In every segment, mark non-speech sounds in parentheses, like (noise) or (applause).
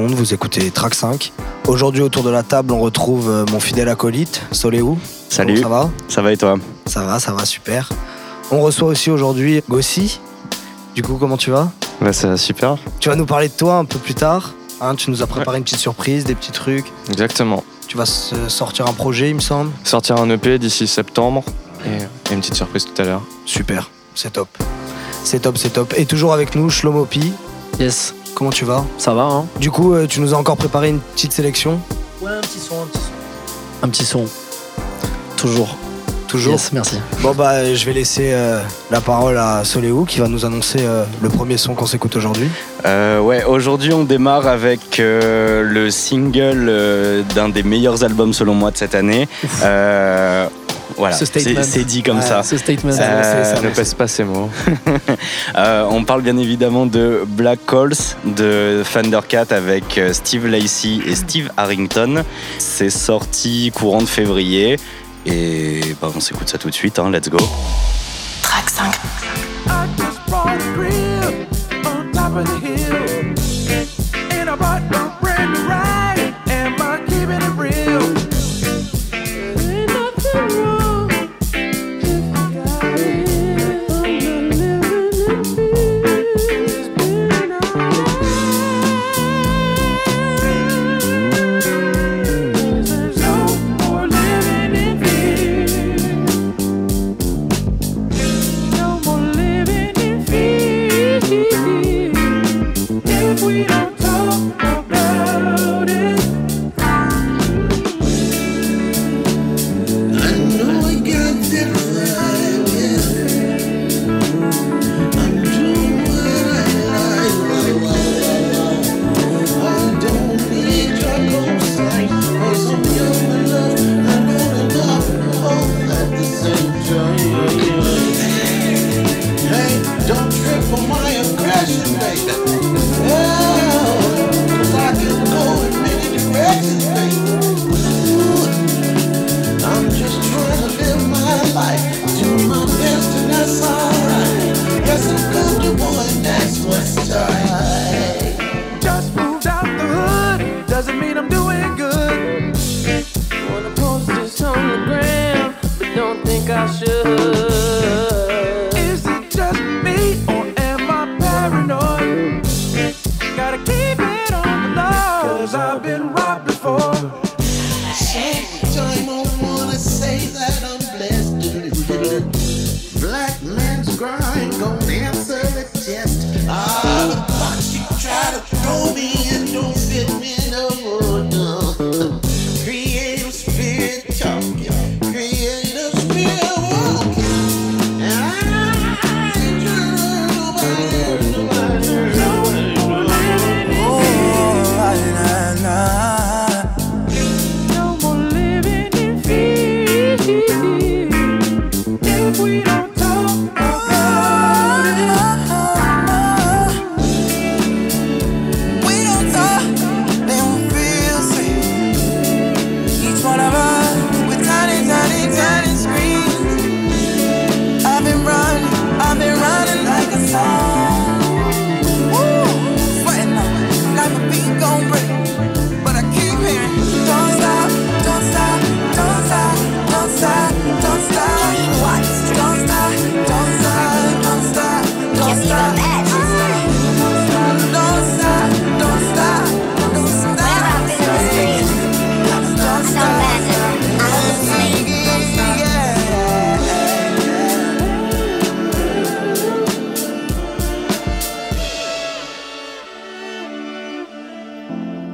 Monde, vous écoutez Track 5. Aujourd'hui autour de la table, on retrouve euh, mon fidèle acolyte, Soléou. Salut. Comment ça va? Ça va et toi? Ça va, ça va super. On reçoit aussi aujourd'hui Gossi. Du coup, comment tu vas? Bah ça va super. Tu vas nous parler de toi un peu plus tard. hein, tu nous as préparé une petite surprise, des petits trucs. Exactement. Tu vas sortir un projet, il me semble. Sortir un EP d'ici septembre et, et une petite surprise tout à l'heure. Super, c'est top. C'est top, c'est top. Et toujours avec nous, Shlomo Pi. Yes, Comment tu vas ça va, hein Du coup, euh, tu nous as encore préparé une petite sélection Ouais, un petit son, un petit son. Un petit son. Toujours. Toujours Yes, merci. Bon bah je vais laisser euh, la parole à Soléou qui va nous annoncer euh, le premier son qu'on s'écoute aujourd'hui. Euh, Ouais, aujourd'hui on démarre avec euh, le single euh, d'un des meilleurs albums selon moi de cette année. Voilà, Ce c'est statement. c'est dit comme Ouais, ça. Ce statement. Ça, Euh, ça, ne pèse pas ces mots. (laughs) Euh, on parle bien évidemment de Black Calls de Thundercat avec euh, Steve Lacey et Steve Harrington. C'est sorti courant de février et bah, on s'écoute ça tout de suite. hein, let's go. Track 5. I just wonder woman, that's what's time.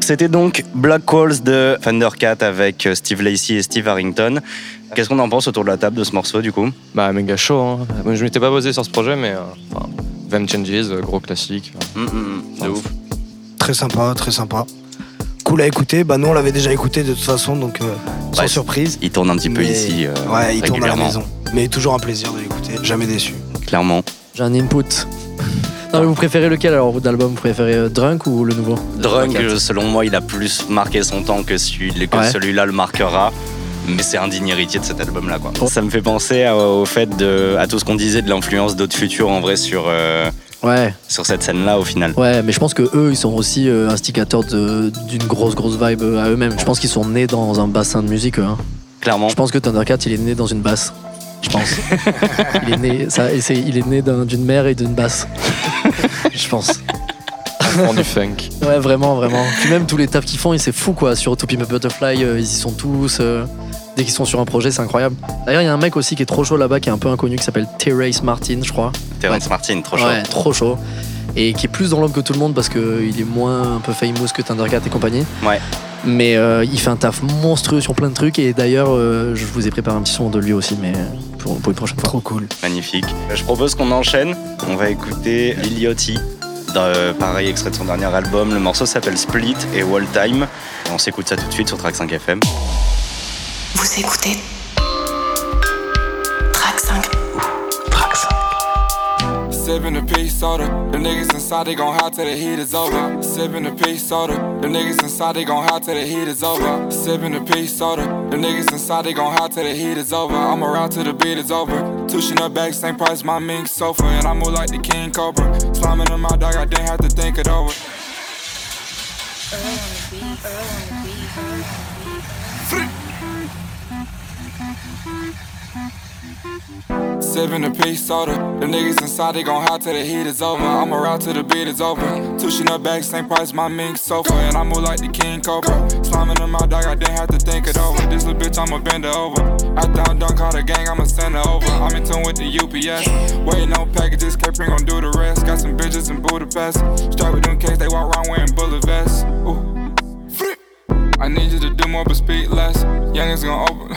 C'était donc Black Calls de Thundercat avec euh, Steve Lacey et Steve Harrington. Qu'est-ce qu'on en pense autour de la table de ce morceau du coup? Bah méga chaud. Hein. Je m'étais pas posé sur ce projet, mais euh, enfin, Them Changes, euh, gros classique. Hum, De ouf. Très sympa, très sympa. Cool à écouter. Bah nous on l'avait déjà écouté de toute façon donc euh, sans Ouais, surprise. Il tourne un petit peu Mais- ici. euh, ouais, il tourne à la maison. Mais toujours un plaisir de l'écouter. Jamais déçu. Clairement. J'ai un input. Non, mais vous préférez lequel alors d'album Vous préférez euh, Drunk ou le nouveau Drunk, euh, selon moi, il a plus marqué son temps que, celui, que Ouais. celui-là le marquera. Mais c'est un digne héritier de cet album-là. quoi. Oh. Ça me fait penser à- au fait de, à tout ce qu'on disait de l'influence d'autres futurs en vrai sur, euh, Ouais, sur cette scène-là au final. ouais, mais je pense que eux, ils sont aussi euh, instigateurs de- d'une grosse, grosse vibe à eux-mêmes. Je pense qu'ils sont nés dans un bassin de musique. eux, hein. Clairement. Je pense que Thundercat, il est né dans une basse. Je pense. il est né, ça, il est né d'une mère et d'une basse. (laughs) je pense. Enfant du funk. Ouais, vraiment, vraiment. Puis même tous les tafs qu'ils font, et c'est fou quoi. Sur To Pimp a Butterfly, euh, ils y sont tous. euh, dès qu'ils sont sur un projet, c'est incroyable. D'ailleurs, il y a un mec aussi qui est trop chaud là-bas, qui est un peu inconnu, qui s'appelle Terrace Martin, je crois. Terrence Martin, trop chaud. Ouais, trop chaud. Et qui est plus dans l'ombre que tout le monde parce qu'il est moins un peu famous que Thundercat et compagnie. Ouais. Mais euh, il fait un taf monstrueux sur plein de trucs. Et d'ailleurs, euh, je vous ai préparé un petit son de lui aussi, mais pour, pour une prochaine fois. Trop cool. Magnifique. Je propose qu'on enchaîne. On va écouter Lil Yachty. Euh, pareil, extrait de son dernier album. Le morceau s'appelle Split et Wall Time. On s'écoute ça tout de suite sur Track 5 FM. Vous écoutez Sipping a peach soda, the niggas inside they gon' howl till the heat is over. Sipping a peach soda, the niggas inside they gon' howl till the heat is over. Sipping a peach soda, the niggas inside they gon' howl till the heat is over. I'm around till the beat is over. Tushin up back, same price my mink sofa, and I move like the king cobra. Slamming in my dog, I didn't have to think it over. Sipping a peach soda. The niggas inside, they gon' howl till the heat is over. I'm around till the beat is over. Tushin up back, same price, my mink sofa. And I move like the king cobra. Slamming in my dog, I didn't have to think it over. This little bitch, I'ma bend her over. After I'm done, call the gang, I'ma send her over. I'm in tune with the UPS. Waiting on packages, Capri gon' do the rest. Got some bitches in Budapest. Straight with them cats, they walk around wearing bullet vests. Ooh. I need you to do more but speak less. Youngins gon' open,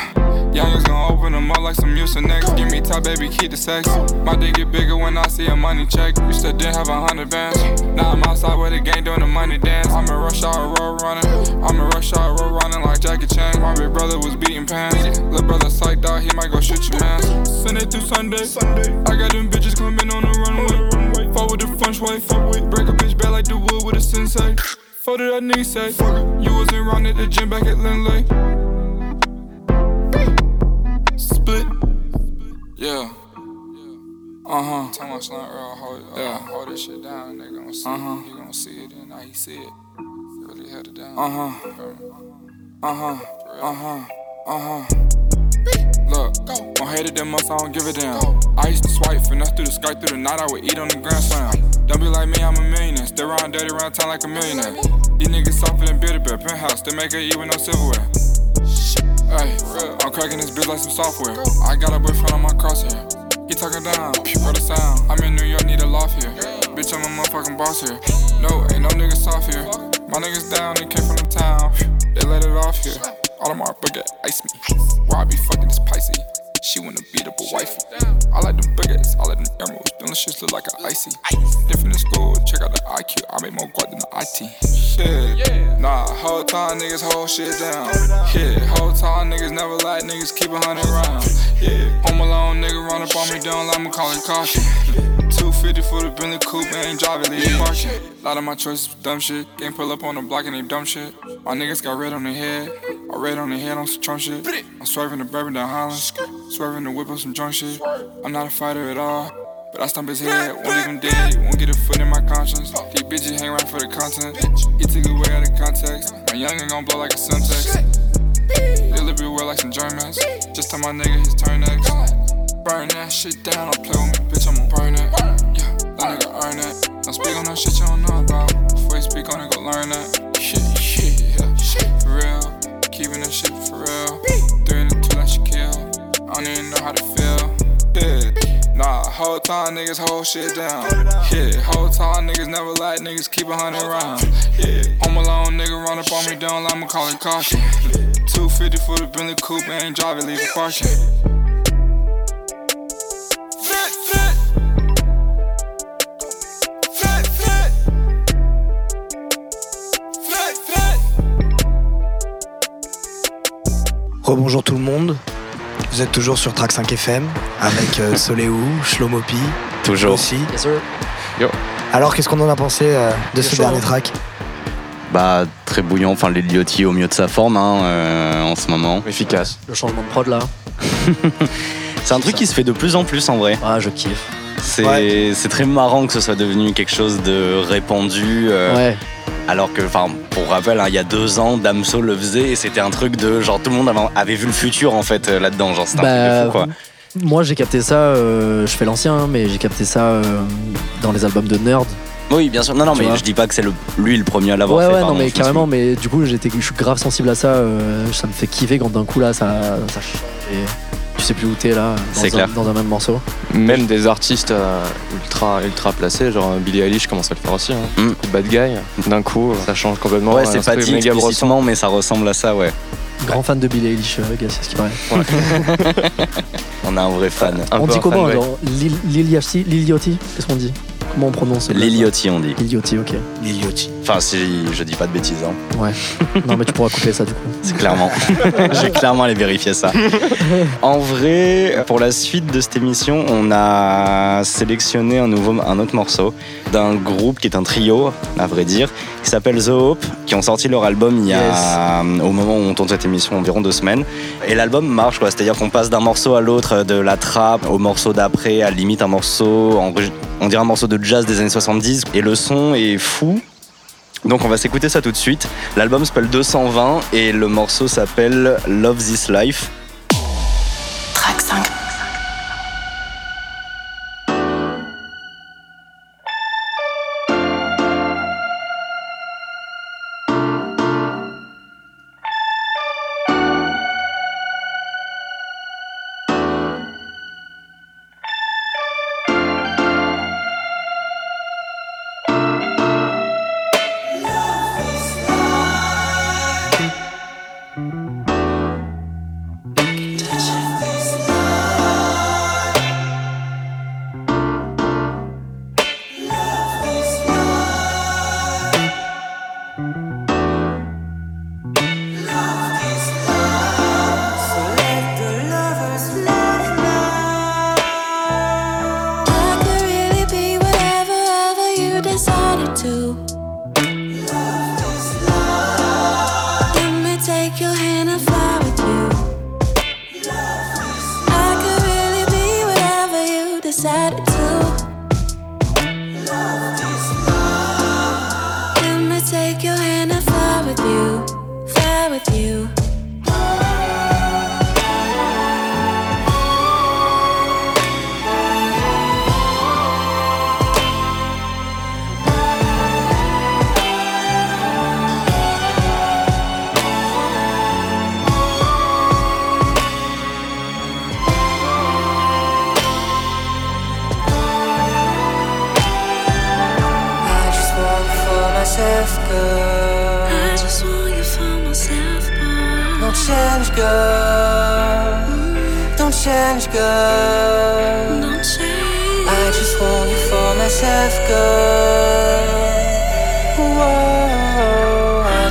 youngins gon' open them up like some Mucinex. Give me top, baby, keep the sex. My dick get bigger when I see a money check. Used to didn't have a hundred bands. Now I'm outside with the gang doing the money dance. I'm in rush hour road running. I'm in rush hour road running like Jackie Chan. My big brother was beating pants. Little brother psyched out, he might go shoot your man. Sunday through Sunday. Sunday. I got them bitches coming on the runway. Forward the front way. Break a bitch bad like the wood with a sensei. Fuck did that nigga say? You wasn't round at the gym back at Lindley. Split. Yeah. Uh huh. Tell my slant real hold, uh, yeah. hold this shit down. They gonna see uh-huh. it. He gonna see it, and now he see it. Really had it down. Uh huh. Uh huh. Uh huh. Uh huh. Look, don't hate it that much, I don't give a damn. I used to swipe, finesse through the sky through the night, I would eat on the grand slam. Don't be like me, I'm a millionaire. Stay around dirty around town like a millionaire. These niggas softer than Bear, penthouse, they make it eat with no silverware. Hey, I'm cracking this bitch like some software. I got a boyfriend on my crosshair. He talking down, for the sound. I'm in New York, need a loft here. Bitch, I'm a motherfucking boss here. No, ain't no niggas soft here. My niggas down, they came from the town. They let it off here. Audemars Boogie, ice me. Where I be fucking this Pisces. She wanna beat up a wifey. I like them baguettes, I like them emeralds. Them shits look like an icy. Different in school, check out the IQ. I make more guap than the IT. Shit, nah, whole time niggas hold shit down. Yeah, whole time niggas never like niggas keep a hundred rounds. Yeah, home alone nigga run up on me, don't like me call it caution. 250 for the Bentley coupe, ain't driving, leave parking. Lot of my choices dumb shit. Can't pull up on the block and they dumb shit. My niggas got red on their head. I red on their head on some Trump shit. I'm swerving the bourbon down Holland. Swerving the whip on some drunk shit. I'm not a fighter at all. But I stomp his head, won't leave him dead, won't get a foot in my conscience. These bitches hang around for the content. He took it way out of context. My youngin' gon' blow like a Semtex. They it well like some Germans. Just tell my nigga his turn next. Burn that shit down, don't play with me, bitch, I'm gon' burn it. Yeah, that nigga earn it. Don't speak on no shit you don't know about. Before you speak on it, go learn that. Shit, shit, yeah, for real. Keeping that shit for real. Three and two, two like kill. I don't even know how to feel. Yeah. Nah, whole time niggas hold shit down. Yeah, whole time niggas never like niggas keep a hundred round. Yeah, home alone nigga run up on me, let me call it caution. 250 for the Bentley coupe, ain't driving, leave it parking. Rebonjour tout le monde. Vous êtes toujours sur Track 5 FM avec euh, (laughs) Soleou, Shlomopi Toujours. aussi. Yes, sir. Alors qu'est-ce qu'on en a pensé euh, de ce chaud, dernier track? Bah, très bouillant. Enfin, Yachty au mieux de sa forme hein, euh, en ce moment. Efficace. Le changement de prod là. (laughs) C'est un truc qui se fait de plus en plus en vrai. Ah, je kiffe. C'est Ouais. c'est très marrant que ce soit devenu quelque chose de répandu. euh, Ouais. Alors que, enfin, pour rappel, hein, il y a deux ans, Damso le faisait et c'était un truc de genre tout le monde avait, vu le futur en fait euh, là-dedans. Genre, c'était un truc de fou quoi. Moi, j'ai capté ça, euh, je fais l'ancien, hein, mais j'ai capté ça euh, dans les albums de Nerd. Oui, bien sûr. Non, non, Tu mais je dis pas que c'est le- lui le premier à l'avoir Ouais, fait. ouais, pardon, non, mais carrément, mais du coup, j'étais, je suis grave sensible à ça. euh, ça me fait kiffer quand d'un coup, là, ça, ça change et tu sais plus où t'es là, dans, C'est un, clair. dans un même morceau. Même des artistes euh, ultra, ultra placés, genre Billie Eilish commence à le faire aussi. Hein. Mm. Bad Guy, d'un coup, ça change complètement. Ouais, un c'est pas dit explicitement, mais ça ressemble à ça, ouais. Grand fan de Billie Eilish, euh, gars, c'est ce qui paraît. (laughs) On a un vrai fan. Un on dit comment genre, Lil- Liliotti Qu'est-ce qu'on dit? Comment on prononce le- Liliotti, on dit. Liliotti, ok. Liliotti. Enfin, si je dis pas de bêtises, hein. Ouais. (laughs) non, mais tu pourras couper ça du coup. C'est clairement. (laughs) J'ai clairement allé vérifier ça. En vrai, pour la suite de cette émission, on a sélectionné un, nouveau, un autre morceau d'un groupe qui est un trio, à vrai dire, qui s'appelle The Hope, qui ont sorti leur album il y a, au moment où on tourne cette émission, environ deux semaines. Et l'album marche, quoi. C'est-à-dire qu'on passe d'un morceau à l'autre, de la trap au morceau d'après, à la limite un morceau, en- on dirait un morceau de jazz des années 70. Et le son est fou. Donc on va s'écouter ça tout de suite. L'album s'appelle 220 et le morceau s'appelle Love This Life. Track 5.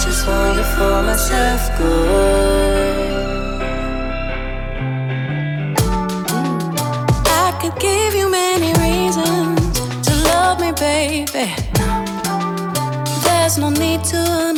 Just want you for myself, girl. I could give you many reasons to love me, baby. There's no need to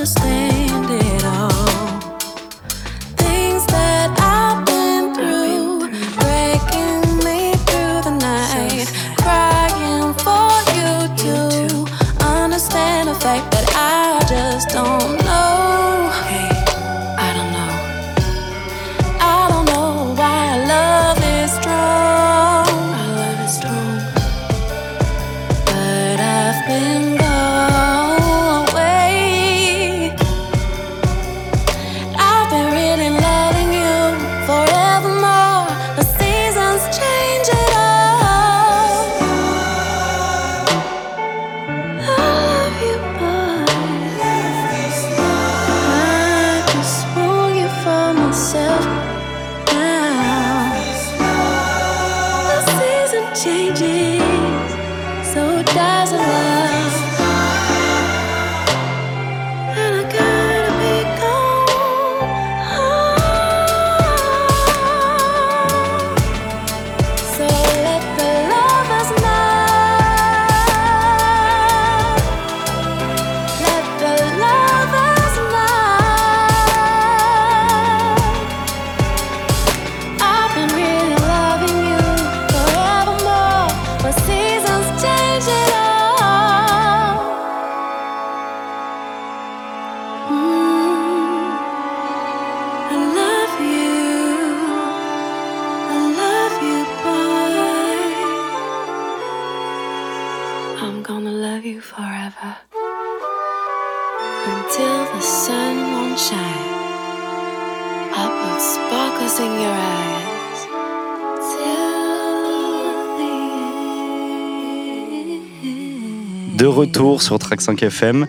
retour sur Track 5 FM,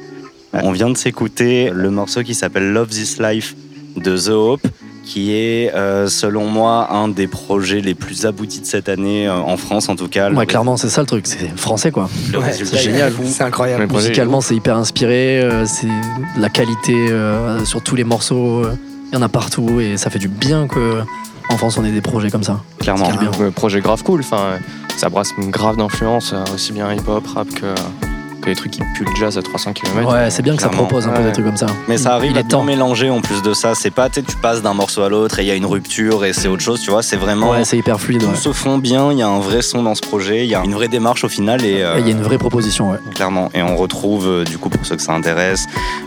on vient de s'écouter le morceau qui s'appelle Love This Life de The Hope, qui est, euh, selon moi, un des projets les plus aboutis de cette année, euh, en France en tout cas. Ouais, clairement, c'est ça le truc, c'est français quoi. Le Ouais, résultat c'est est génial. C'est incroyable. Musicalement, c'est hyper inspiré, euh, c'est la qualité euh, sur tous les morceaux, euh, il y en a partout et ça fait du bien que en France on ait des projets comme ça. Clairement. C'est bien. Le projet grave cool, enfin, ça brasse une grave d'influence, aussi bien hip-hop, rap que, que les trucs qui puent le jazz à 300 km. Ouais, c'est bien que ça propose un peu Ouais. des trucs comme ça. Mais ça arrive Il à est temps. mélanger en plus de ça. C'est pas, tu sais, tu passes d'un morceau à l'autre et il y a une rupture et c'est autre chose, tu vois. C'est vraiment. Ouais, c'est hyper fluide. tout ouais. se fond bien, il y a un vrai son dans ce projet, il y a une vraie démarche au final et, euh, Il y a une vraie proposition, ouais. clairement. Et on retrouve, euh, du coup, pour ceux que ça intéresse,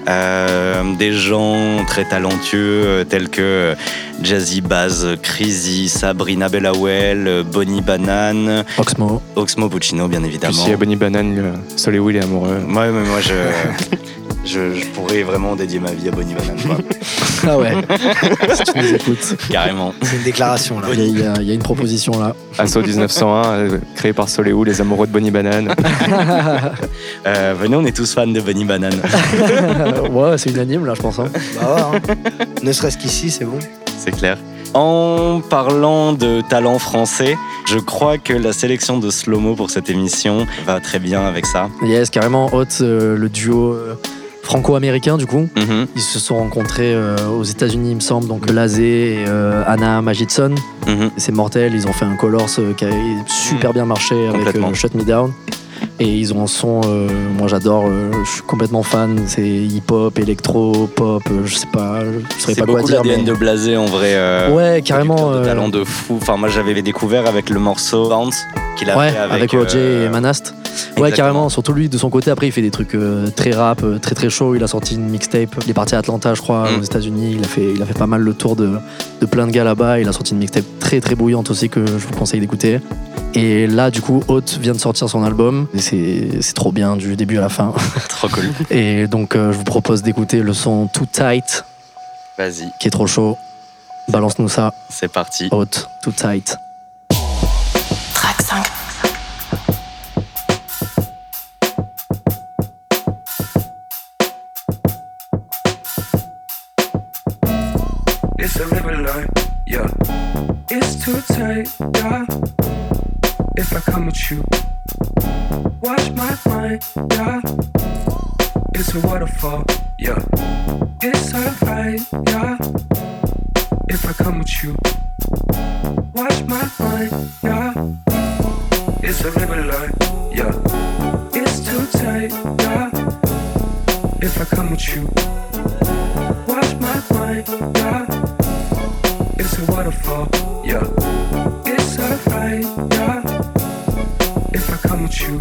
euh, des gens très talentueux euh, tels que euh, Jazzy Baz, Crazy, Sabrina Bellawell, Bonnie Banane, Oxmo. Oxmo Puccino, bien Puis évidemment. s'il y a Bonnie Banane, le Soleil Will est amoureux. Ouais, mais moi, je, (laughs) je, je pourrais vraiment dédier ma vie à Bonnie Banane, quoi. (laughs) Ah ouais, (laughs) si tu nous écoutes. carrément. C'est une déclaration là. Il y, a- il y une proposition là. Asso 1901, euh, créé par Soleil Will, les amoureux de Bonnie Banane. Euh, venez, on est tous fans de Bonnie Banane. ouais, c'est unanime là, je pense. hein. Bah ouais, hein. Ne serait-ce qu'ici, c'est bon. C'est clair. En parlant de talent français, je crois que la sélection de Slomo pour cette émission va très bien avec ça. Yes, carrément, Hot, euh, le duo euh, franco-américain du coup. Mhm, Ils se sont rencontrés euh, aux États-Unis, il me semble, donc Lazé et euh, Anna Magidson. mhm. C'est mortel, ils ont fait un Colors qui a super bien marché avec Shut Me Down. Et ils ont un son, euh, moi j'adore, euh, je suis complètement fan. C'est hip-hop, électro, pop, euh, je sais pas, je saurais C'est pas quoi dire. l'ADN mais- de Blasé en vrai. euh, Ouais, carrément. de talent de fou. Enfin, moi j'avais découvert avec le morceau Bounce qu'il a Ouais, fait avec, avec, OJ et Manast. Ouais, carrément. Surtout lui, de son côté, après, il fait des trucs euh, très rap, euh, très très chaud. Il a sorti une mixtape. Il est parti à Atlanta, je crois, Mm. aux États-Unis. Il a fait, il a fait pas mal le tour de, de plein de gars là-bas. Il a sorti une mixtape très très bouillante aussi que je vous conseille d'écouter. Et là, du coup, Haute vient de sortir son album. C'est trop bien du début à la fin. (laughs) (laughs) Trop cool. Et donc, euh, je vous propose d'écouter le son Too Tight, Vas-y, qui est trop chaud. Balance-nous ça, c'est parti. Haute, Too Tight. It's too tight, yeah. If I come with you, watch my mind, yeah. It's a waterfall, yeah. It's alright, yeah. If I come with you, watch my mind, yeah. It's a river line, yeah. It's too tight, yeah. If I come with you, watch my mind, yeah. It's a waterfall, yeah. It's alright, yeah. If I come with you,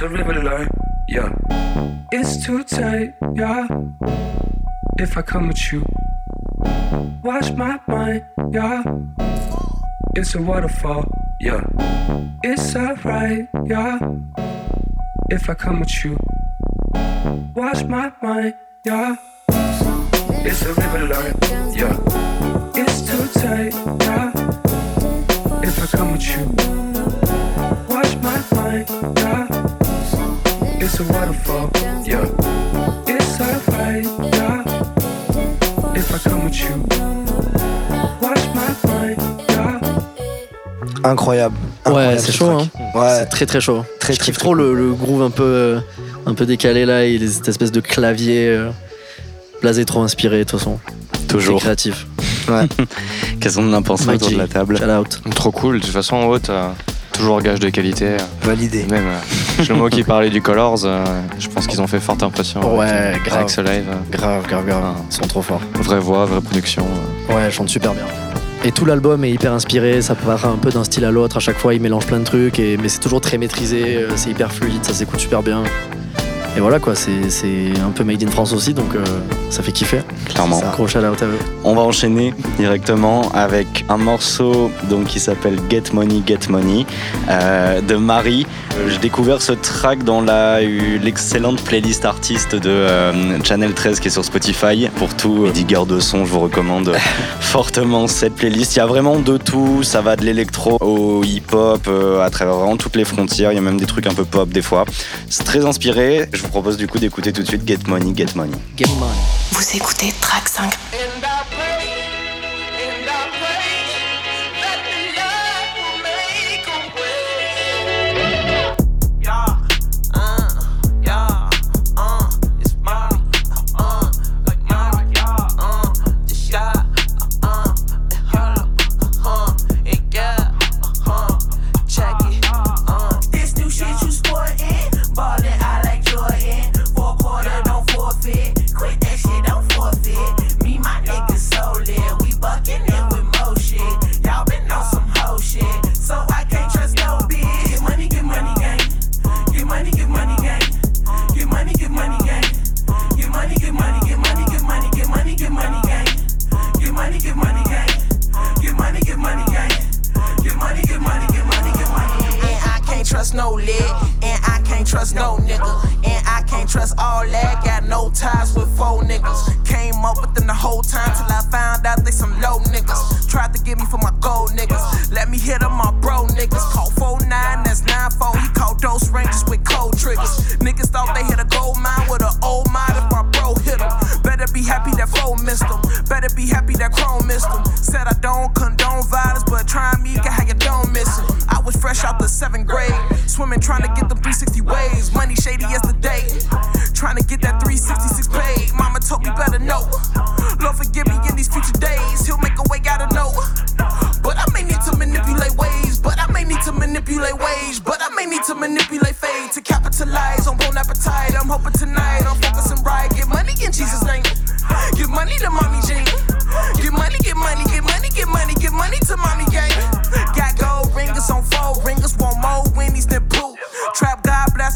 It's a river line, yeah. It's too tight, yeah. If I come with you, watch my mind, yeah. It's a waterfall, yeah. It's alright, yeah. If I come with you, watch my mind, yeah. It's a river line, yeah. It's too tight, yeah. If I come with you, a waterfall, yeah. It's alright, yeah. If I come with you, watch my mind, yeah. Incroyable. Ouais, c'est ce chaud, hein. Ouais. C'est très très chaud. Très, je très, kiffe très trop le, le groove un peu, euh, un peu décalé là et les, cette espèce de clavier euh, blasé trop inspiré de toute façon. Toujours. Créatif. (laughs) Qu'est-ce qu'on en pense autour de la table Shout out. Trop cool. De toute façon, en haute, euh, toujours gage de qualité. Validé. Même euh, (laughs) Shlomo qui parlait du Colors, euh, je pense qu'ils ont fait forte impression. Ouais, avec, grave. Avec ce live. euh, Grave, grave, grave. Ils sont trop forts. vraie voix, vraie production. euh. Ouais, ils chantent super bien. Et tout l'album est hyper inspiré, ça part un peu d'un style à l'autre. À chaque fois, ils mélangent plein de trucs, et, mais c'est toujours très maîtrisé, euh, c'est hyper fluide, ça s'écoute super bien. Et voilà quoi, c'est un peu made in France aussi, donc euh, ça fait kiffer. Clairement. Gros shout out à eux. On va enchaîner directement avec un morceau donc, qui s'appelle Get Money, Get Money euh, de Marie. J'ai découvert ce track dans l'excellente playlist artiste de euh, Channel 13 qui est sur Spotify. Pour tout digger de son, je vous recommande (laughs) fortement cette playlist. Il y a vraiment de tout, ça va de l'électro au hip-hop, à travers vraiment toutes les frontières. Il y a même des trucs un peu pop des fois. C'est très inspiré. Je vous propose du coup d'écouter tout de suite Get Money, Get Money. Get money. Vous écoutez Track 5.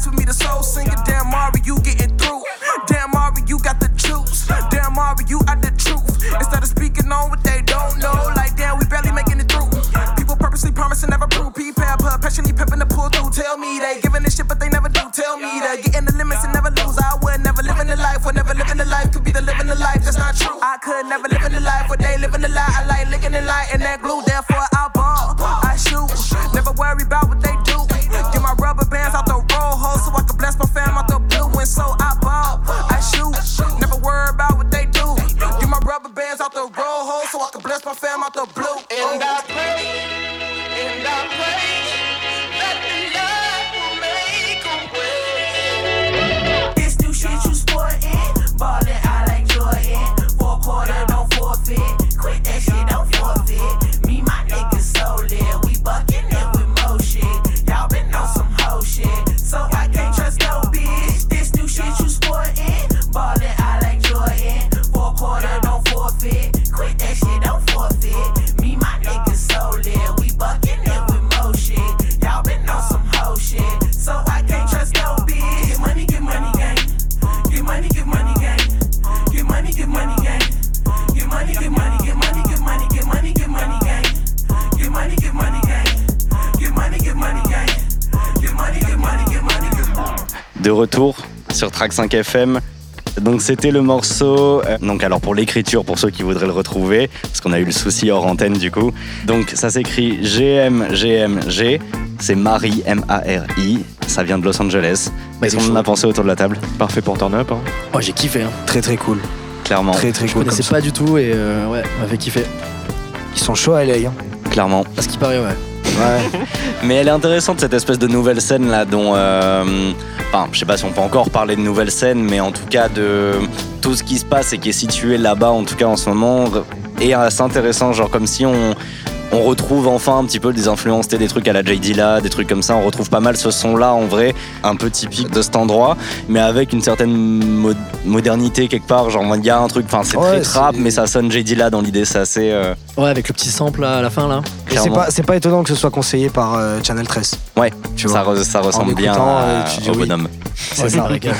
With me, the soul singer. Damn, de retour sur Track 5 FM. Donc c'était le morceau. euh, donc alors pour l'écriture, pour ceux qui voudraient le retrouver, parce qu'on a eu le souci hors antenne du coup. Donc ça s'écrit GMGMG. C'est Marie M-A-R-I. Ça vient de Los Angeles. Qu'est-ce il est qu'on en a pensé autour de la table? Parfait pour turn up. hein. Ouais, j'ai kiffé. Hein. Très très cool. Clairement. Très très Je cool. connaissais comme pas du tout et euh, ouais, m'avait kiffé. ça. Ils sont chauds à l'œil. Hein. Clairement. À ce qui paraît, ouais. Mais elle est intéressante cette espèce de nouvelle scène là dont, euh, enfin, je sais pas si on peut encore parler de nouvelle scène, mais en tout cas de tout ce qui se passe et qui est situé là-bas en tout cas en ce moment est assez intéressant, genre comme si on on retrouve enfin un petit peu des influences, des trucs à la J Dilla, des trucs comme ça. On retrouve pas mal ce son-là en vrai, un peu typique de cet endroit, mais avec une certaine mo- modernité quelque part. Genre il y a un truc, enfin c'est Ouais, très trap, c'est- mais ça sonne J Dilla dans l'idée, c'est assez. euh, Ouais, avec le petit sample là, à la fin là. Et C'est pas, c'est pas étonnant que ce soit conseillé par euh, Channel 13. Ouais, Tu ça, vois. re- ça ressemble En bien euh, tu dis au oui. bonhomme. Me régale.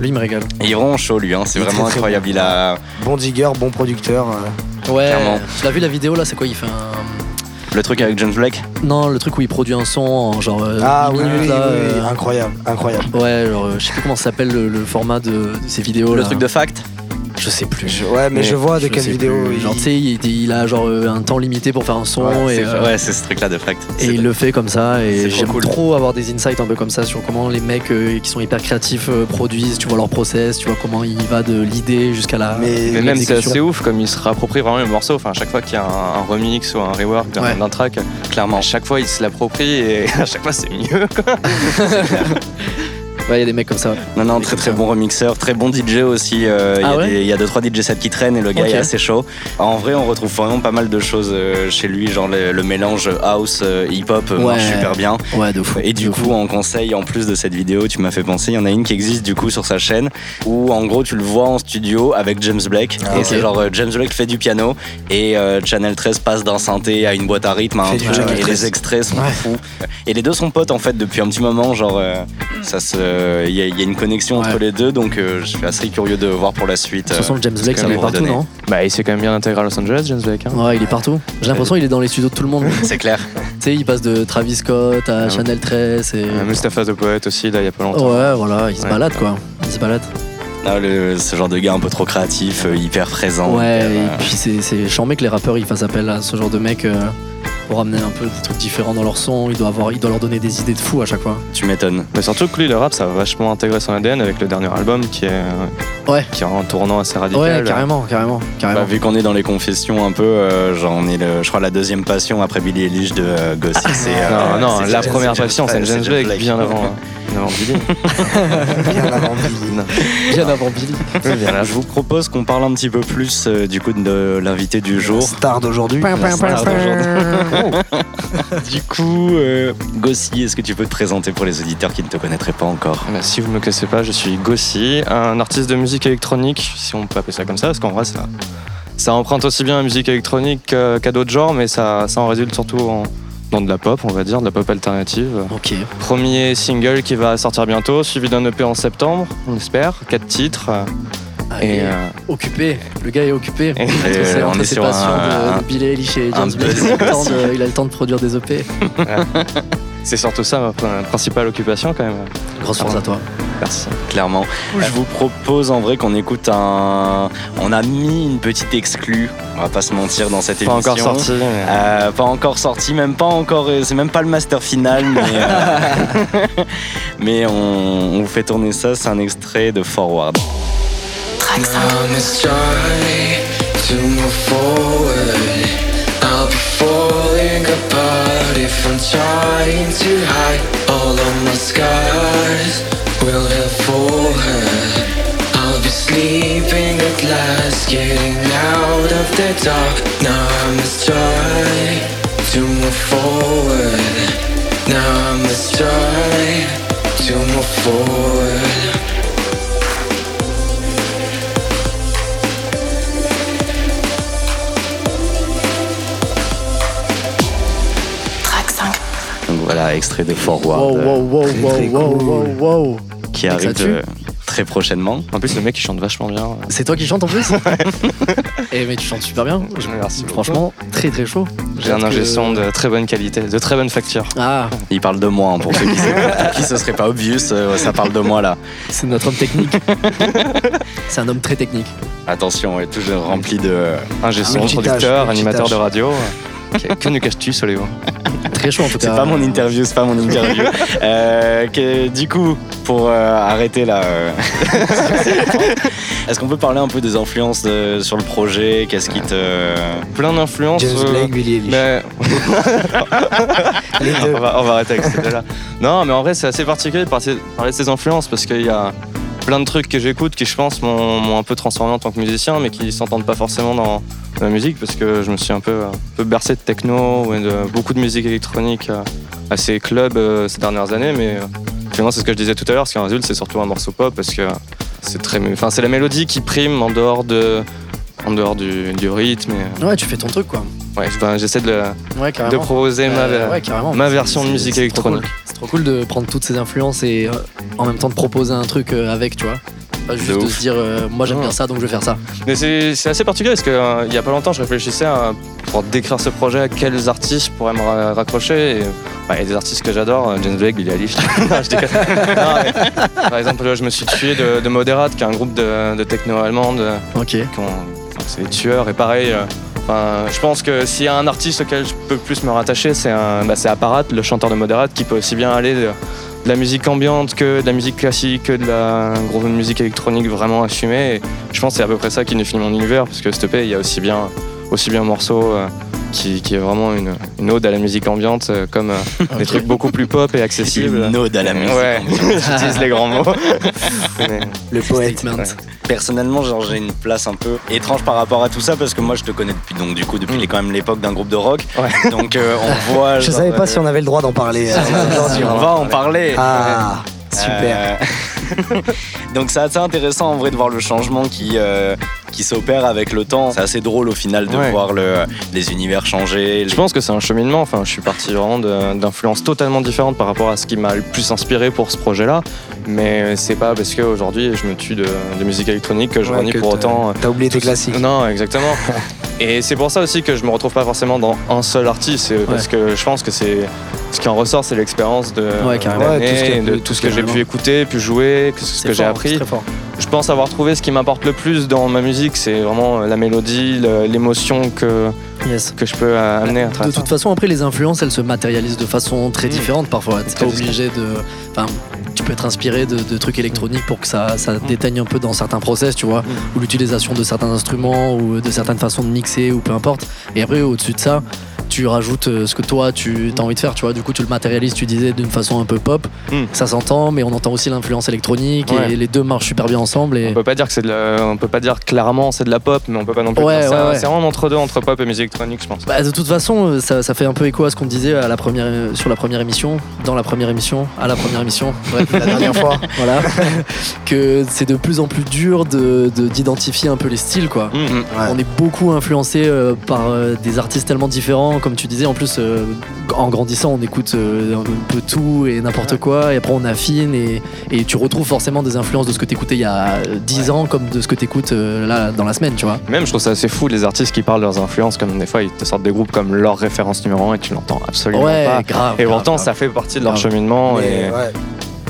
Lui, il me régale. Et il est vraiment chaud lui, hein. c'est vraiment très, très incroyable. bon. Il a Bon digger, bon producteur. euh. Ouais, Clairement. tu l'as vu la vidéo là, c'est quoi Il fait un. le truc avec James Blake. Non, le truc où il produit un son en genre. euh, Ah 10 oui, minutes, oui, là, oui, oui, euh, incroyable, incroyable. Ouais, genre, euh, je sais plus comment ça s'appelle le, le format de, de ces vidéos. Le là. truc de fact. Je sais plus. Je- ouais, mais, Mais je vois de quelle vidéo. plus. Genre, tu sais, il, il a genre euh, un temps limité pour faire un son Ouais, et, euh, ouais, c'est ce truc là de fact. et il le fait comme ça. c'est Et trop j'aime cool. trop avoir des insights un peu comme ça sur comment les mecs euh, qui sont hyper créatifs euh, produisent. Tu vois leur process, tu vois comment il va de l'idée jusqu'à la. Mais- Mais même c'est assez ouf comme il se réapproprie vraiment le morceau. Enfin, à chaque fois qu'il y a un, un remix ou un rework d'un Ouais. track, Clairement. à chaque fois il se l'approprie et (laughs) à chaque fois c'est mieux. quoi. (laughs) Ouais, il y a des mecs comme ça. Non, non, très très bon remixeur, très bon DJ aussi. euh, Il y Ah a ouais des- il y a 2-3 DJ sets qui traînent et le gars est assez chaud. En vrai, on retrouve vraiment pas mal de choses euh, chez lui, genre le, le mélange house, euh, hip-hop marche super bien. Ouais, de fou. Et du de coup, fou. en conseil, en plus de cette vidéo, tu m'as fait penser, il y en a une qui existe du coup sur sa chaîne où en gros tu le vois en studio avec James Blake. Ah, et c'est genre James Blake fait du piano et euh, Channel 13 passe d'un synthé à une boîte à rythme, à un truc, et 13. les extraits sont Ouais. fous. Et les deux sont potes en fait depuis un petit moment, genre euh, ça se, il y, a- il y a une connexion entre Ouais. les deux, donc euh, je suis assez curieux de voir pour la suite. De toute façon, euh, James Blake, ça va partout, non Bah, il s'est quand même bien intégré à Los Angeles, James Blake. hein. Ouais, il est partout. J'ai l'impression qu'il est dans les studios de tout le monde. tu (laughs) C'est clair. sais, il passe de Travis Scott à Ouais. Chanel 13 et. Euh, Mustapha the Poet aussi, là, il y a pas longtemps. Ouais, voilà, il se Ouais. balade quoi. Il se balade. Ah, le- ce genre de gars un peu trop créatif, euh, hyper présent. Ouais, hyper, et euh, puis c'est charmé que les rappeurs ils fassent appel à ce genre de mecs euh, pour amener un peu des trucs différents dans leur son. Il doit, avoir, il doit leur donner des idées de fou à chaque fois. tu m'étonnes. Mais surtout que lui, le rap, ça a vachement intégré son ADN avec le dernier album qui est, Ouais. qui est un tournant assez radical. Ouais, carrément, carrément, carrément. Bah, vu qu'on est dans les confessions un peu, euh, j'en ai le, je crois la deuxième passion après Billy Eilish de euh, c'est, euh, Non, non, c'est la première passion, c'est James Blake, bien avant, hein. (laughs) bien avant Billy. (laughs) Bien avant Billy. Bien avant Billy. Oui, bien là. Je vous propose qu'on parle un petit peu plus euh, du coup de l'invité du jour. Star d'aujourd'hui. La star d'aujourd'hui. du coup, euh, Gossi, est-ce que tu peux te présenter pour les auditeurs qui ne te connaîtraient pas encore Bah, si vous ne me connaissez pas, je suis Gossi, un artiste de musique électronique, si on peut appeler ça comme ça, parce qu'en vrai, ça, ça emprunte aussi bien la musique électronique que- qu'à d'autres genres, mais ça, ça en résulte surtout en- dans de la pop, on va dire, de la pop alternative. Ok. Premier single qui va sortir bientôt, suivi d'un EP en septembre, on espère, quatre titres. Ah, Et euh, occupé. Le gars est occupé. Et- on est sur un- de, de Billy Eilish et un James Blake. buzz Il a, le temps de, il a le temps de produire des EP. (laughs) c'est surtout ça ma pr- principale occupation quand même. Grosse force à toi. Merci. Clairement. Je vous propose en vrai qu'on écoute un. On a mis une petite exclue, on va pas se mentir, dans cette Pas émission. encore sorti, mais- Euh, pas encore sorti, même pas encore. euh, C'est même pas le master final, mais, euh, (laughs) mais on, on vous fait tourner ça. C'est un extrait de Forward. I'm trying to hide all of my scars. Will have forward. I'll be sleeping at last, getting out of the dark. Now I must try to move forward. Now I must try to move forward. Voilà, extrait de Forward Wow, euh, wow, wow, très, wow, très wow, cool. wow, wow. qui arrive euh, très prochainement. En plus, le mec il chante vachement bien. C'est toi qui chantes en plus (laughs) Eh mais tu chantes super bien. Merci beaucoup. Franchement, très très chaud. J'ai un ingé que- son de très bonne qualité, de très bonne facture. Ah, Il parle de moi, hein, pour ceux qui, (laughs) pour qui ce serait pas obvious, euh, ça parle de moi là. c'est notre homme technique. (laughs) c'est un homme très technique. Attention, est toujours rempli de. Ingé son, Multitâche, producteur, animateur de radio. Que, nous caches-tu, Soléo Très chaud en tout C'est cas. pas mon interview, c'est pas mon interview. (laughs) Euh, que- du coup, pour euh, arrêter là, euh, (laughs) est-ce qu'on peut parler un peu des influences sur le projet? Qu'est-ce qui te. Plein d'influences. James Blake, Billy mais (laughs) on, va, on va arrêter avec ce là Non, mais en vrai, c'est assez particulier de parler parler de ces influences parce qu'il y a plein de trucs que j'écoute qui, je pense, m'ont un peu transformé en tant que musicien, mais qui s'entendent pas forcément dans la musique parce que je me suis un peu, bercé de techno et de beaucoup de musique électronique euh, assez club euh, ces dernières années. Mais euh, finalement, c'est ce que je disais tout à l'heure, ce qui en résulte, c'est surtout un morceau pop parce que c'est très, enfin, c'est la mélodie qui prime en dehors de, en dehors du, du rythme. Et, Ouais, tu fais ton truc quoi. ouais, j'essaie de, Ouais, proposer ma, Euh, ouais, ma version de musique c'est trop électronique. cool. C'est trop cool de prendre toutes ces influences et euh, en même temps de proposer un truc euh, avec, tu vois. Pas juste de, se dire, euh, moi j'aime bien ça donc je vais faire ça. Mais c'est assez particulier parce qu'il y a pas longtemps, je réfléchissais à, pour décrire ce projet à quels artistes pourraient me ra- raccrocher. Et, bah, Il y a des artistes que j'adore, euh, James Blake, Billie Eilish. (laughs) Par exemple, je me suis tué de, de Moderat, qui est un groupe de, de techno allemande. Ok. qui ont- C'est des tueurs et pareil. euh, je pense que s'il y a un artiste auquel je peux plus me rattacher, c'est bah, Apparat, le chanteur de Moderat, qui peut aussi bien aller de, la musique ambiante que de la musique classique, que de la grosse musique électronique vraiment assumée. Je pense que c'est à peu près ça qui définit mon univers, parce que STP, il y a aussi bien, aussi bien un morceau euh, qui, qui est vraiment une, une ode à la musique ambiante, euh, comme euh, (laughs) des trucs beaucoup plus pop et accessibles. Une ode à la musique. Ouais, (laughs) j'utilise les grands mots. (laughs) Mais- Le poète. Ouais. Personnellement, genre, j'ai une place un peu étrange par rapport à tout ça parce que moi je te connais depuis donc du coup depuis les- quand même l'époque d'un groupe de rock. Ouais. Donc euh, on voit. Je genre, savais pas euh, si on avait le droit d'en parler euh, on va en parler. Ah, super. Euh, (laughs) Donc c'est assez intéressant en vrai de voir le changement qui, euh, qui s'opère avec le temps. C'est assez drôle au final de Ouais. voir le, les univers changer. Je pense que c'est un cheminement. Enfin, je suis parti vraiment d'influences totalement différentes par rapport à ce qui m'a le plus inspiré pour ce projet-là. Mais c'est pas parce qu'aujourd'hui je me tue de, de musique électronique que je Ouais, renie que pour autant. euh, T'as oublié tes classiques. Non, exactement. (laughs) Et c'est pour ça aussi que je me retrouve pas forcément dans un seul artiste. Parce que je pense que c'est ce qui en ressort, c'est l'expérience de Ouais, tout ce qui a de tout ce que j'ai pu écouter, pu jouer, que- ce que j'ai appris. Je pense avoir trouvé ce qui m'apporte le plus dans ma musique, c'est vraiment la mélodie, l'émotion que, Yes. que je peux euh, amener à De travers ça. toute façon, après, les influences, elles se matérialisent de façon très Mm. différente parfois. T'es pas obligé de. Enfin, tu peux être inspiré de, de trucs électroniques pour que ça, ça déteigne un peu dans certains process, tu vois, ou l'utilisation de certains instruments, ou de certaines façons de mixer, ou peu importe. Et après, au-dessus de ça, tu rajoutes euh, ce que toi tu as envie de faire, tu vois. Du coup, tu le matérialises, tu disais, d'une façon un peu pop. Mm. Ça s'entend, mais on entend aussi l'influence électronique, Ouais. et les deux marchent super bien ensemble. Et... On peut pas dire que c'est de la- on peut pas dire clairement c'est de la pop, mais on peut pas non plus Ouais, dire ça. ouais, ouais. C'est vraiment entre deux, entre pop et musique électronique, je pense. Bah, de toute façon, euh, ça, ça fait un peu écho à ce qu'on disait à la première, euh, sur la première émission, dans la première émission, à la première émission, bref, La (laughs) dernière fois. voilà, (laughs) que c'est de plus en plus dur de de- d'identifier un peu les styles, quoi. Ouais. On est beaucoup influencé euh, par euh, des artistes tellement différents, comme tu disais. En plus, euh, en grandissant, on écoute euh, un peu tout et n'importe quoi, et après on affine et, et tu retrouves forcément des influences de ce que t'écoutais il y a euh, 10 ans, comme de ce que t'écoutes euh, là dans la semaine, tu vois. Même, je trouve ça assez fou, les artistes qui parlent de leurs influences, comme des fois, ils te sortent des groupes comme leur référence numéro 1 et tu l'entends absolument Ouais, pas. grave. Et pourtant, grave. ça fait partie de leur Grave. cheminement. Mais, et...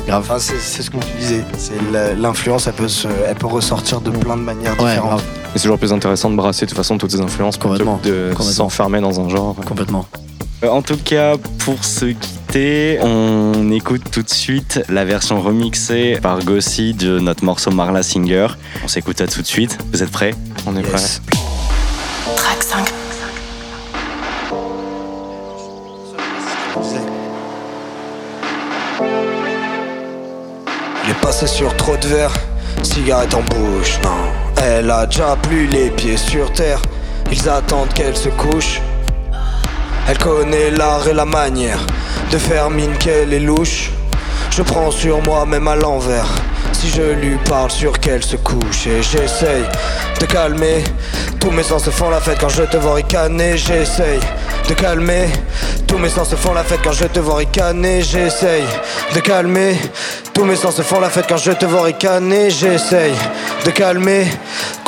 Grave. Enfin, c'est c'est ce que tu disais. C'est la- l'influence, elle peut se, elle peut ressortir de plein de manières Ouais, différentes. grave, et c'est toujours plus intéressant de brasser de toute façon toutes ces influences plutôt Complètement. que de Complètement. s'enfermer dans un genre. complètement. Euh, En tout cas, pour se quitter, on écoute tout de suite la version remixée par Gossi de notre morceau Marla Singer. On s'écoute ça tout de suite. Vous êtes prêts? On est prêt. Yes. Track 5. Passé sur trop de verres, cigarette en bouche, non. Elle a déjà plus les pieds sur terre, ils attendent qu'elle se couche. Elle connaît l'art et la manière de faire mine qu'elle est louche. Je prends sur moi même à l'envers. Si je lui parle sur qu'elle se couche et j'essaye de calmer Tous mes sens se font la fête quand je te vois ricaner J'essaye de calmer Tous mes sens se font la fête quand je te vois ricaner J'essaye de calmer Tous mes sens se font la fête quand je te vois ricaner J'essaye de calmer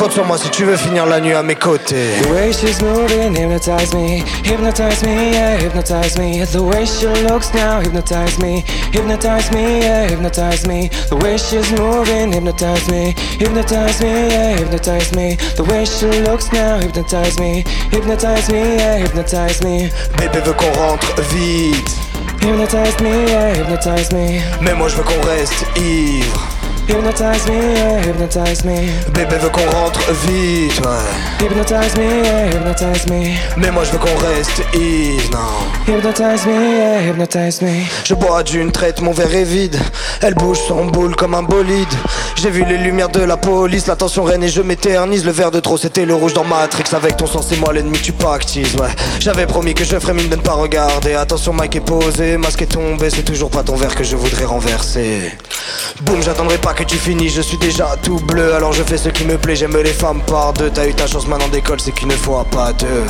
Compte sur moi si tu veux finir la nuit à mes côtés. The way she's moving hypnotize me, hypnotize me, yeah, hypnotize me. The way she looks now hypnotize me, hypnotize me, yeah, hypnotize me. The way she's moving hypnotize me, hypnotize me, yeah, hypnotize me. The way she looks now hypnotize me, hypnotize me, yeah, hypnotize me. Bébé veut qu'on rentre vite. Hypnotize me, yeah, hypnotize me. Mais moi je veux qu'on reste ivre. Hypnotize me, yeah, hypnotize me. Bébé veut qu'on rentre vite, ouais. Hypnotize me, yeah, hypnotize me. Mais moi je veux qu'on reste ivre, non. Hypnotize me, yeah, hypnotize me. Je bois d'une traite, mon verre est vide. Elle bouge son boule comme un bolide. J'ai vu les lumières de la police, la tension règne et je m'éternise. Le verre de trop, c'était le rouge dans Matrix. Avec ton sang, c'est moi l'ennemi, tu pactises, ouais. J'avais promis que je ferais mine de ne pas regarder. Attention, Mike est posé, masque est tombé. C'est toujours pas ton verre que je voudrais renverser. Boum, j'attendrai pas que tu finisses, je suis déjà tout bleu. Alors je fais ce qui me plaît, j'aime les femmes par deux. T'as eu ta chance maintenant d'école, c'est qu'une fois, pas deux.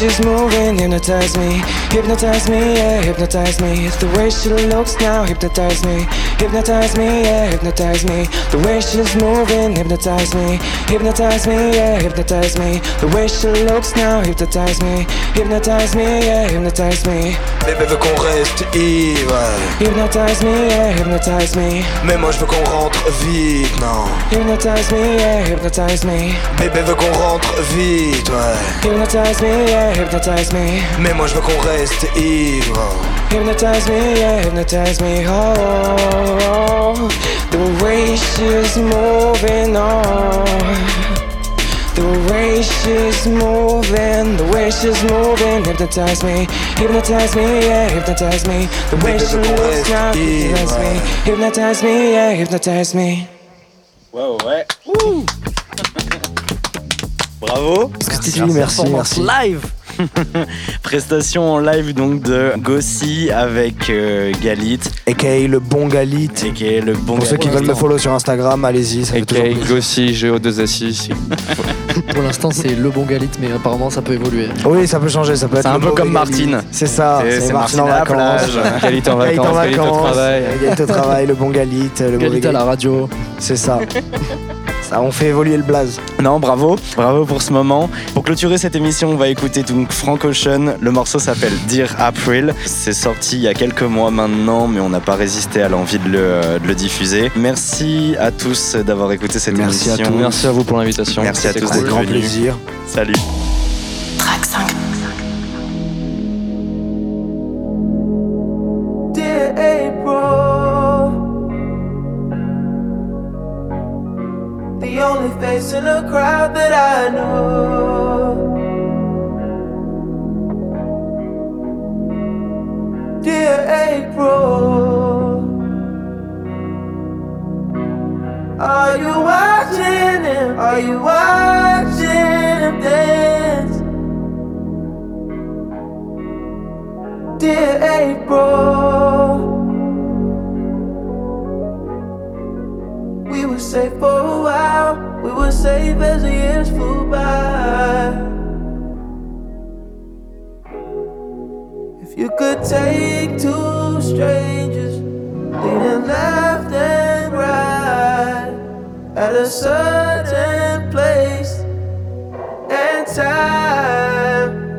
She's moving hypnotize me, hypnotize me, yeah, hypnotize me. The way she looks now hypnotize me, hypnotize me, yeah, hypnotize me. The way she's moving hypnotize me, hypnotize me, yeah, hypnotize me. The way she looks now hypnotize me, hypnotize me, yeah, hypnotize me. Bébé veut qu'on reste ivre. Hypnotize me, yeah, hypnotize me. Mais moi je veux qu'on rentre vite, non. Hypnotize me, yeah, hypnotize me. Bébé veut qu'on rentre vite, ouais. Hypnotize me, yeah, hypnotize me. Mais moi je veux qu'on reste ivre. Hypnotize me, yeah, hypnotize me. Oh, the way she's moving on. The way she's moving, the way she's moving, hypnotize me, hypnotize me, yeah, hypnotize me. The way she looks now, hypnotize me, hypnotize me, yeah, hypnotize me. Wow, ouais. (laughs) Bravo. Merci, merci, merci. Live (laughs) Prestation en live donc de Gossi avec euh, Galit. A.K.A. le bon Galit. A.K.A. le bon Pour ceux qui veulent me follow sur Instagram, allez-y. ça fait A.K.A. Gossi, Géo2SI. (laughs) Pour l'instant, c'est le bon galit, mais apparemment, ça peut évoluer. Oui, ça peut changer, ça peut être C'est un le peu mauvais comme Galit. Martine. C'est ça, C'est- Martine en Martine à la vacances. plage. Galit en (laughs) Galit vacances, Galit au vacances. travail. Galit au travail, le bon Galit, le mauvais Galit à la radio. C'est ça. Ça, on fait évoluer le blaze. Non, bravo, bravo pour ce moment. Pour clôturer cette émission, on va écouter donc Frank Ocean. Le morceau s'appelle Dear April. C'est sorti il y a quelques mois maintenant, mais on n'a pas résisté à l'envie de le, de le diffuser. Merci à tous d'avoir écouté cette Merci à émission. tous. Merci à vous pour l'invitation. Merci à tous cool. Grand plaisir. Salut. Track 5. Are you watching him? Are you watching him dance? Dear April. We were safe for a while, we were safe as the years flew by. If you could take two strangers, leaning right, at a certain place and time.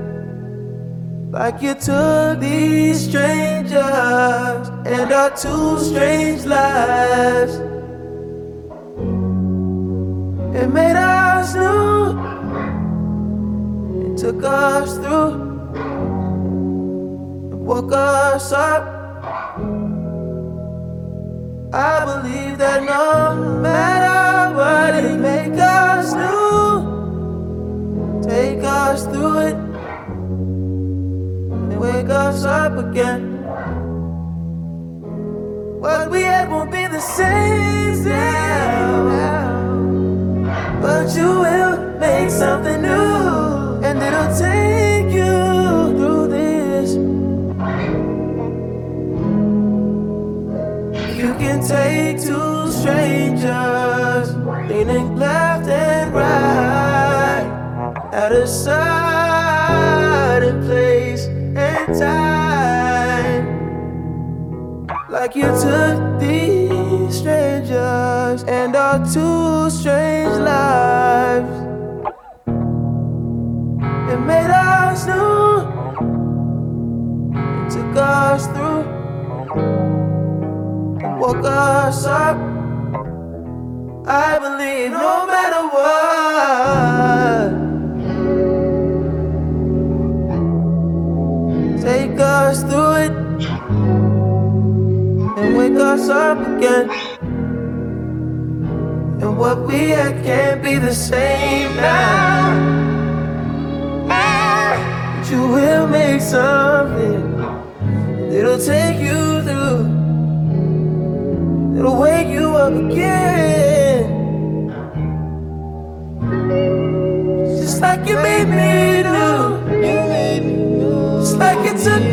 Like you took these strangers and our two strange lives and made us new and took us through woke us up. I believe that no matter what it make us new, take us through it. And wake us up again. What we had won't be the same now, but you will make something new, and it'll take you through this. You can take two strangers leaning left and right at a sudden place and time. Like you took these strangers and our two strange lives and made us new. It took us through woke us up. Believe no matter what, take us through it and wake us up again. And what we had can't be the same now. But you will make something that'll take you through, it'll wake you up again. Just like you made me do, just like it took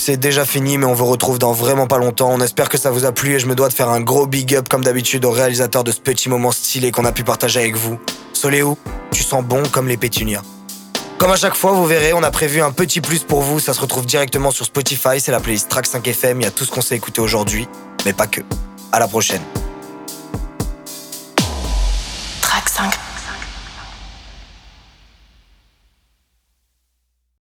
c'est déjà fini, mais on vous retrouve dans vraiment pas longtemps. On espère que ça vous a plu et je me dois de faire un gros big up comme d'habitude au réalisateur de ce petit moment stylé qu'on a pu partager avec vous. Soléo, tu sens bon comme les pétunias. Comme à chaque fois, vous verrez, on a prévu un petit plus pour vous. Ça se retrouve directement sur Spotify, c'est la playlist Track 5 FM. Il y a tout ce qu'on s'est écouté aujourd'hui, mais pas que. À la prochaine.